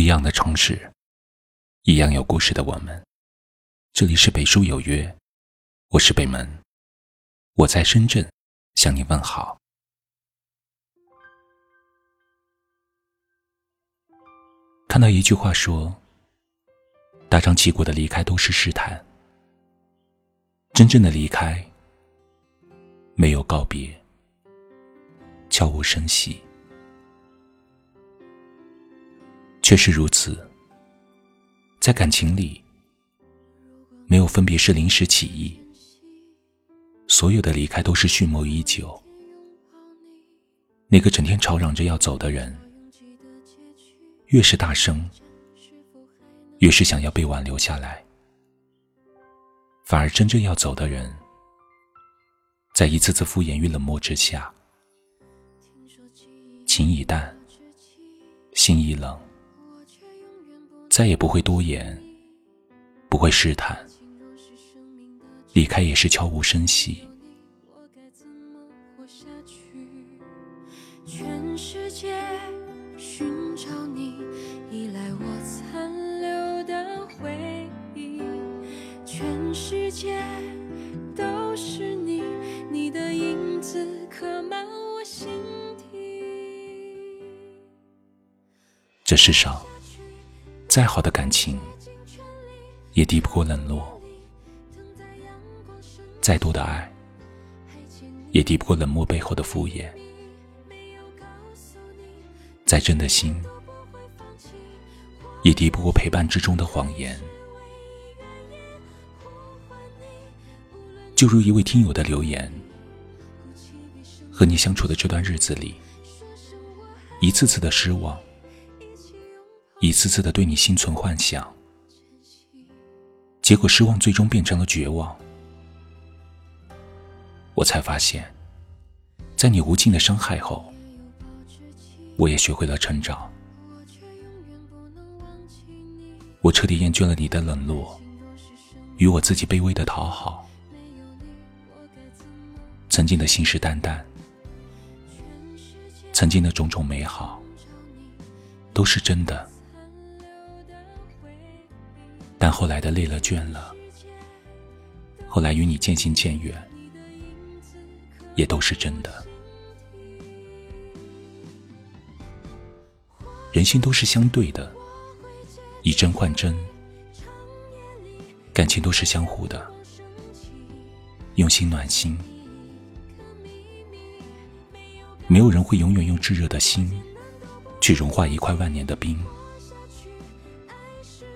一样的城市，一样有故事的我们。这里是北书有约，我是北门，我在深圳向你问好。看到一句话说：“大张旗鼓的离开都是试探，真正的离开没有告别，悄无声息。”确实如此，在感情里，没有分别是临时起意，所有的离开都是蓄谋已久。那个整天吵嚷着要走的人，越是大声，越是想要被挽留下来，反而真正要走的人，在一次次敷衍与冷漠之下，情已淡，心已冷。再也不会多言，不会试探，离开也是悄无声息。全世界寻找你，依赖我残留的回忆。全世界都是你，你的影子刻满我心底。这世上。再好的感情，也敌不过冷落；再多的爱，也敌不过冷漠背后的敷衍；再真的心，也敌不过陪伴之中的谎言。就如一位听友的留言：和你相处的这段日子里，一次次的失望。一次次的对你心存幻想，结果失望最终变成了绝望。我才发现，在你无尽的伤害后，我也学会了成长。我彻底厌倦了你的冷落，与我自己卑微的讨好。曾经的信誓旦旦，曾经的种种美好，都是真的。但后来的累了倦了，后来与你渐行渐远，也都是真的。人心都是相对的，以真换真，感情都是相互的，用心暖心。没有人会永远用炙热的心去融化一块万年的冰。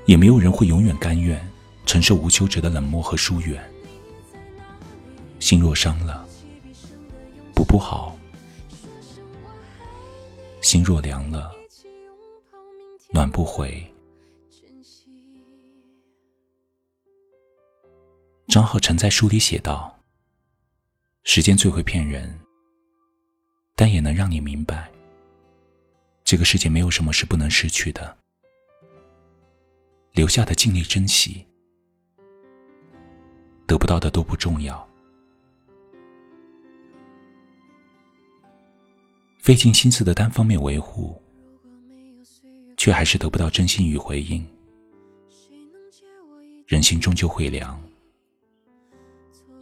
也没有人会永远甘愿承受无休止的冷漠和疏远。心若伤了，补不好；心若凉了，暖不回。张浩晨在书里写道：“时间最会骗人，但也能让你明白，这个世界没有什么是不能失去的。”留下的尽力珍惜，得不到的都不重要。费尽心思的单方面维护，却还是得不到真心与回应。人心终究会凉，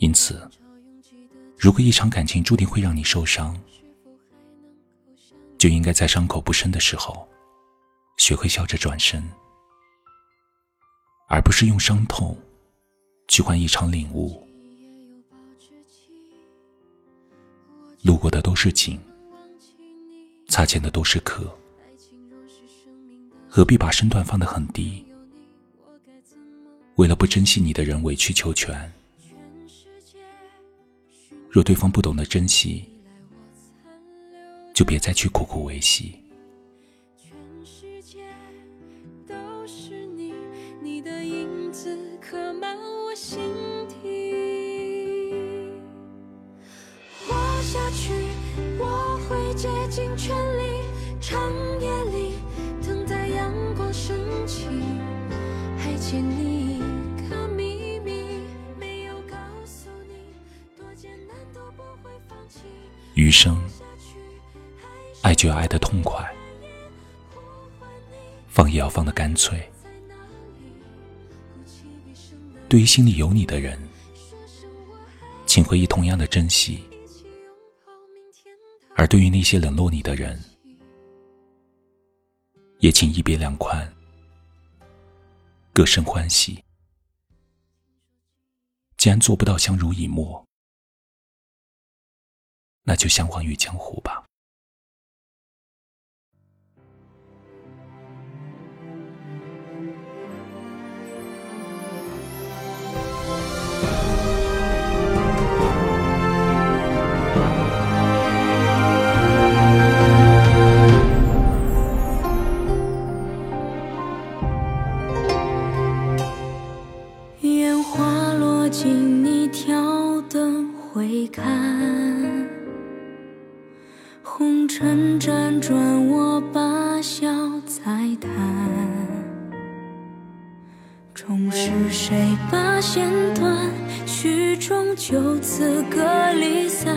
因此，如果一场感情注定会让你受伤，就应该在伤口不深的时候，学会笑着转身。而不是用伤痛去换一场领悟。路过的都是景，擦肩的都是客，何必把身段放得很低？为了不珍惜你的人委曲求全。若对方不懂得珍惜，就别再去苦苦维系。尽全力，长夜里等待阳光升起，还欠你一个秘密，没有告诉你，多艰难都不会放弃。余生，爱就要爱得痛快，放也要放得干脆。对于心里有你的人，请回忆同样的珍惜；而对于那些冷落你的人，也请一别两宽，各生欢喜。既然做不到相濡以沫，那就相忘于江湖吧。回看红尘辗转，我把笑再叹。终是谁把弦断？曲终就此各离散。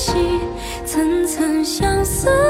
惜，层层相思